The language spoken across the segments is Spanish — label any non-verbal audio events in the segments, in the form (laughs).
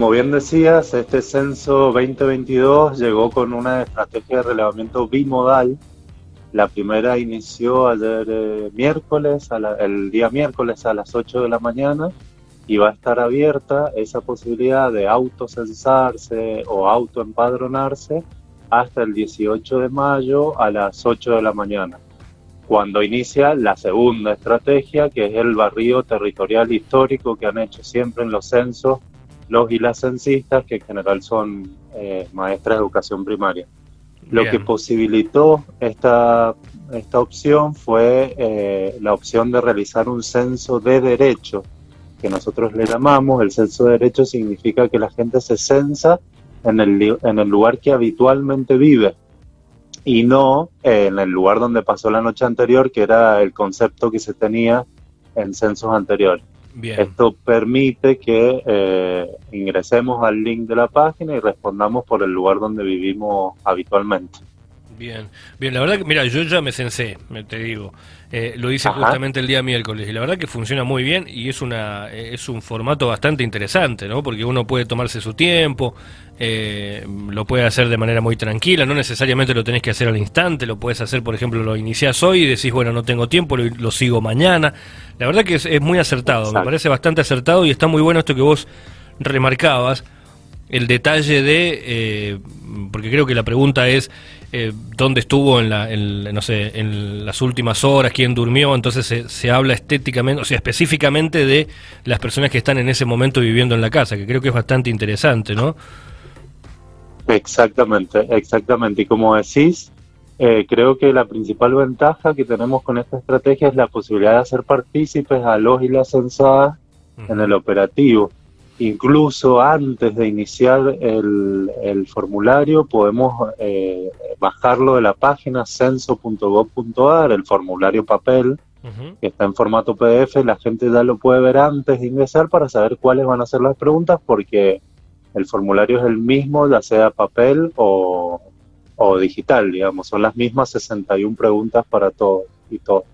Como bien decías, este censo 2022 llegó con una estrategia de relevamiento bimodal. La primera inició ayer eh, miércoles, el día miércoles a las 8 de la mañana y va a estar abierta esa posibilidad de autocensarse o autoempadronarse hasta el 18 de mayo a las 8 de la mañana, cuando inicia la segunda estrategia, que es el barrio territorial histórico que han hecho siempre en los censos los y las censistas, que en general son eh, maestras de educación primaria. Lo que posibilitó esta, esta opción fue eh, la opción de realizar un censo de derecho, que nosotros le llamamos, el censo de derecho significa que la gente se censa en el, en el lugar que habitualmente vive y no en el lugar donde pasó la noche anterior, que era el concepto que se tenía en censos anteriores. Esto permite que eh, ingresemos al link de la página y respondamos por el lugar donde vivimos habitualmente. Bien, bien, la verdad que, mira, yo ya me censé, te digo, eh, lo hice justamente el día miércoles y la verdad que funciona muy bien y es una es un formato bastante interesante, ¿no? Porque uno puede tomarse su tiempo, eh, lo puede hacer de manera muy tranquila, no necesariamente lo tenés que hacer al instante, lo puedes hacer, por ejemplo, lo iniciás hoy y decís, bueno, no tengo tiempo, lo, sigo mañana. La verdad que es, muy acertado, me parece bastante acertado y está muy bueno esto que vos remarcabas el detalle de, eh, porque creo que la pregunta es eh, dónde estuvo en, la, no sé, en las últimas horas, quién durmió, entonces se, se, habla estéticamente, o sea, específicamente de las personas que están en ese momento viviendo en la casa, que creo que es bastante interesante, ¿no? Exactamente, exactamente. Y como decís, eh, creo que la principal ventaja que tenemos con esta estrategia es la posibilidad de hacer partícipes a los y las censadas en el operativo incluso antes de iniciar el, formulario podemos eh, bajarlo de la página censo.gov.ar, el formulario papel, que está en formato PDF, la gente ya lo puede ver antes de ingresar para saber cuáles van a ser las preguntas, porque el formulario es el mismo, ya sea papel o, o digital, digamos, son las mismas 61 preguntas para todo y todo.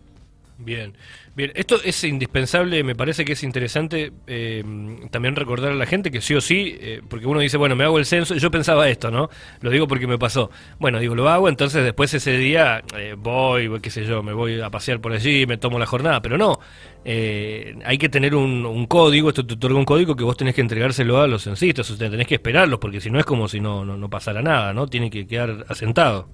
Bien, bien, esto es indispensable, me parece que es interesante eh, también recordar a la gente que sí o sí, eh, porque uno dice, bueno, me hago el censo, yo pensaba esto, ¿no? Lo digo porque me pasó. Bueno, digo, lo hago, entonces después ese día eh, voy, qué sé yo, me voy a pasear por allí, me tomo la jornada, pero no, hay que tener un, código, esto te otorga un código que vos tenés que entregárselo a los censistas, o sea, tenés que esperarlos, porque si no es como si no, no, no pasara nada, ¿no? Tiene que quedar asentado.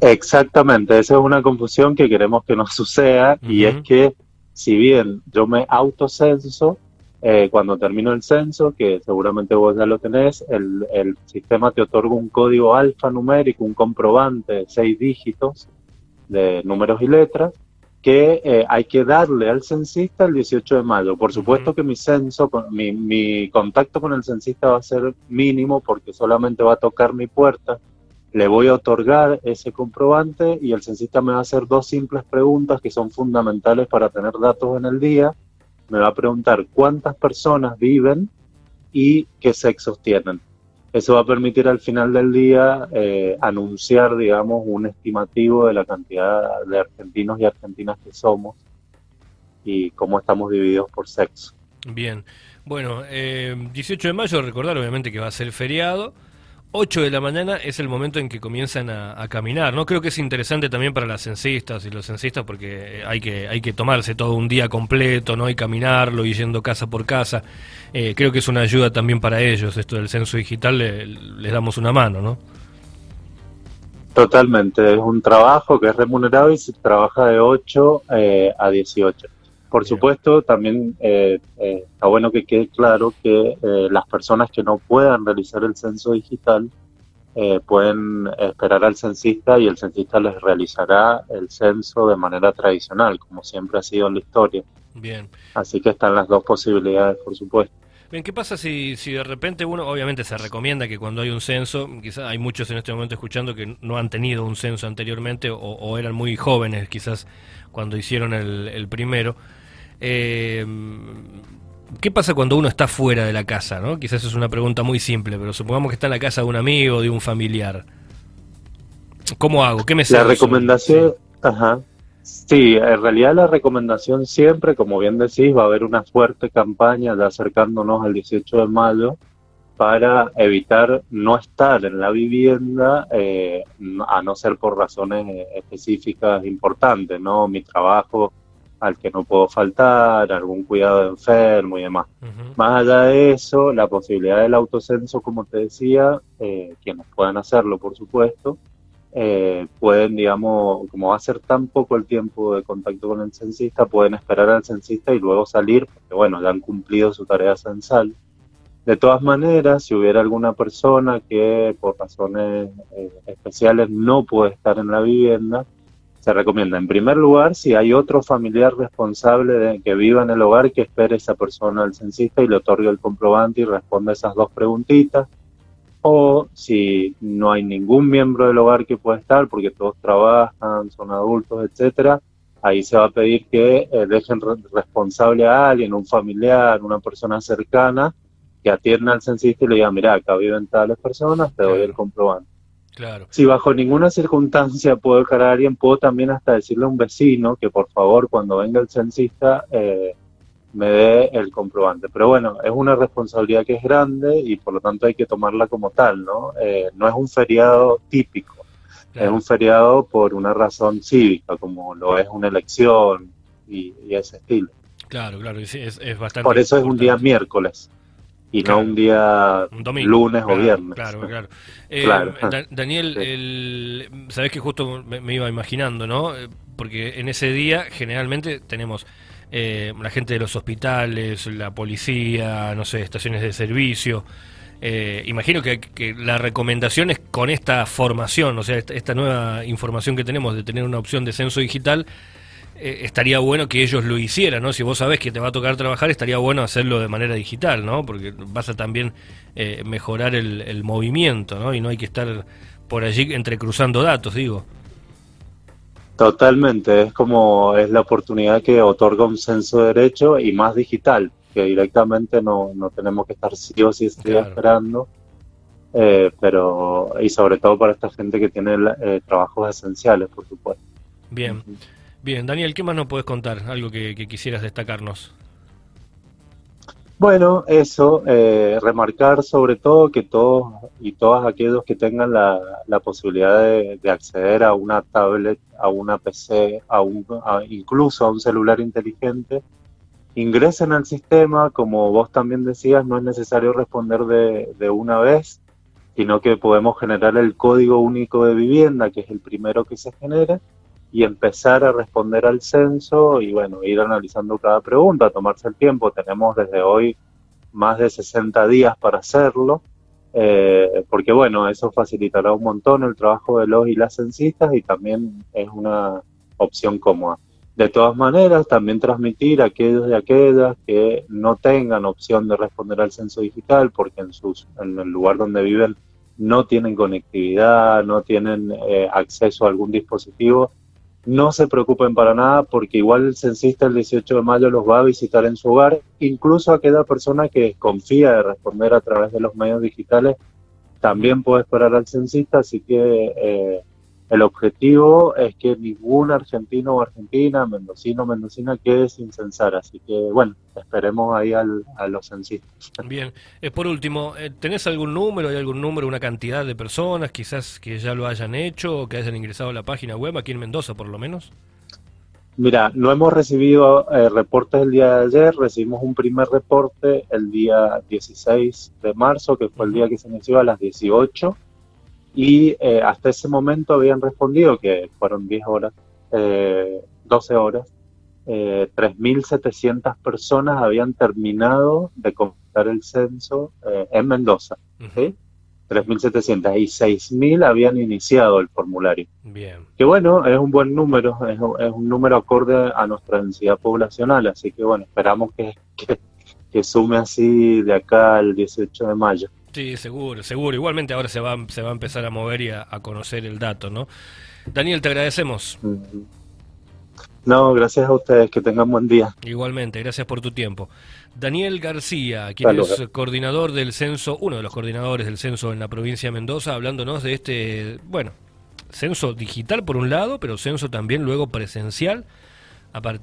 Exactamente, esa es una confusión que queremos que no suceda y es que si bien yo me autocenso, eh, cuando termino el censo, que seguramente vos ya lo tenés, el, el sistema te otorga un código alfanumérico, un comprobante de seis dígitos de números y letras, que eh, hay que darle al censista el 18 de mayo. Por supuesto que mi censo, mi, mi contacto con el censista va a ser mínimo porque solamente va a tocar mi puerta le voy a otorgar ese comprobante y el censista me va a hacer dos simples preguntas que son fundamentales para tener datos en el día. Me va a preguntar cuántas personas viven y qué sexos tienen. Eso va a permitir al final del día eh, anunciar, digamos, un estimativo de la cantidad de argentinos y argentinas que somos y cómo estamos divididos por sexo. Bien, bueno, 18 eh, de mayo, recordar obviamente que va a ser feriado. 8 de la mañana es el momento en que comienzan a, caminar, ¿no? Creo que es interesante también para las censistas y los censistas porque hay que, hay que tomarse todo un día completo, ¿no? Y caminarlo y yendo casa por casa. Eh, creo que es una ayuda también para ellos, esto del censo digital, les damos una mano, ¿no? Totalmente, es un trabajo que es remunerado y se trabaja de 8 eh, a 18. Por supuesto, también eh, eh, está bueno que quede claro que eh, las personas que no puedan realizar el censo digital pueden esperar al censista y el censista les realizará el censo de manera tradicional, como siempre ha sido en la historia. Bien. Así que están las dos posibilidades, por supuesto. Bien, ¿qué pasa si, si de repente uno, obviamente se recomienda que cuando hay un censo, quizás hay muchos en este momento escuchando que no han tenido un censo anteriormente o, eran muy jóvenes quizás cuando hicieron el, el primero, eh, ¿Qué pasa cuando uno está fuera de la casa? ¿no? Quizás es una pregunta muy simple, pero supongamos que está en la casa de un amigo, de un familiar. ¿Cómo hago? ¿Qué me La recomendación, ajá. Sí, en realidad la recomendación siempre, como bien decís, va a haber una fuerte campaña de acercándonos al 18 de mayo para evitar no estar en la vivienda, eh, a no ser por razones específicas importantes, ¿no? Mi trabajo al que no puedo faltar, algún cuidado de enfermo y demás. Más allá de eso, la posibilidad del autocenso, como te decía, eh, quienes puedan hacerlo, por supuesto, eh, pueden, digamos, como va a ser tan poco el tiempo de contacto con el censista, pueden esperar al censista y luego salir, porque bueno, ya han cumplido su tarea censal. De todas maneras, si hubiera alguna persona que por razones eh, especiales no puede estar en la vivienda, se recomienda en primer lugar si hay otro familiar responsable de que viva en el hogar que espere esa persona al censista y le otorgue el comprobante y responda esas dos preguntitas o si no hay ningún miembro del hogar que pueda estar, porque todos trabajan, son adultos, etcétera, ahí se va a pedir que eh, dejen responsable a alguien, un familiar, una persona cercana, que atienda al censista y le diga, mira, acá viven tales personas, te doy el comprobante. Claro. Si bajo ninguna circunstancia puedo dejar a alguien, puedo también hasta decirle a un vecino que por favor cuando venga el censista eh, me dé el comprobante. Pero bueno, es una responsabilidad que es grande y por lo tanto hay que tomarla como tal, ¿no? Eh, no es un feriado típico, es un feriado por una razón cívica, como lo es una elección y, ese estilo. Claro, claro, es, es bastante. Por eso es un día miércoles y no un día lunes o viernes. Claro, (laughs) claro. Eh, Daniel, el, sabes que justo me, iba imaginando, ¿no? Eh, porque en ese día generalmente tenemos eh, la gente de los hospitales, la policía, no sé, estaciones de servicio. Eh, imagino que, la recomendación es con esta formación, o sea, esta, nueva información que tenemos de tener una opción de censo digital, eh, estaría bueno que ellos lo hicieran, ¿no? Si vos sabés que te va a tocar trabajar, estaría bueno hacerlo de manera digital, ¿no? Porque vas a también mejorar el, el, movimiento, ¿no? Y no hay que estar por allí entrecruzando datos, digo. Totalmente, es como es la oportunidad que otorga un censo de derecho y más digital, que directamente no, no tenemos que estar sí o sí esperando, eh, pero y sobre todo para esta gente que tiene eh, trabajos esenciales, por supuesto. Bien, bien, Daniel, ¿qué más nos puedes contar? Algo que quisieras destacarnos. Bueno, eso, eh, remarcar sobre todo que todos y todas aquellos que tengan la, posibilidad de, acceder a una tablet, a una PC, a un, incluso a un celular inteligente, ingresen al sistema, como vos también decías, no es necesario responder de, de una vez, sino que podemos generar el código único de vivienda, que es el primero que se genera, y empezar a responder al censo y bueno, ir analizando cada pregunta, tomarse el tiempo. Tenemos desde hoy más de 60 días para hacerlo, eh, porque bueno, eso facilitará un montón el trabajo de los y las censistas y también es una opción cómoda. De todas maneras, también transmitir a aquellos y aquellas que no tengan opción de responder al censo digital porque en, sus, en el lugar donde viven no tienen conectividad, no tienen eh, acceso a algún dispositivo, no se preocupen para nada porque igual el censista el 18 de mayo los va a visitar en su hogar, incluso aquella persona que confía de responder a través de los medios digitales también puede esperar al censista, así que eh, el objetivo es que ningún argentino o argentina, mendocino o mendocina quede sin censar. Así que, bueno, esperemos ahí al, a los censistas. Bien. Eh, por último, eh, ¿tenés algún número, hay algún número, una cantidad de personas quizás que ya lo hayan hecho o que hayan ingresado a la página web, aquí en Mendoza por lo menos? Mira, no hemos recibido eh, reportes el día de ayer, recibimos un primer reporte el día 16 de marzo, que fue el día que se inició a las 18 y eh, hasta ese momento habían respondido, que fueron 10 horas, eh, 12 horas, eh, 3.700 personas habían terminado de completar el censo eh, en Mendoza. 3.700 y 6.000 habían iniciado el formulario. Bien. Que bueno, es un buen número, es, un número acorde a nuestra densidad poblacional, así que bueno, esperamos que, que, que sume así de acá al 18 de mayo. Sí, seguro, seguro. Igualmente ahora se va, se va a empezar a mover y a, conocer el dato, ¿no? Daniel, te agradecemos. No, gracias a ustedes, que tengan buen día. Igualmente, gracias por tu tiempo. Daniel García, quien es coordinador del censo, uno de los coordinadores del censo en la provincia de Mendoza, hablándonos de este, bueno, censo digital por un lado, pero censo también luego presencial a partir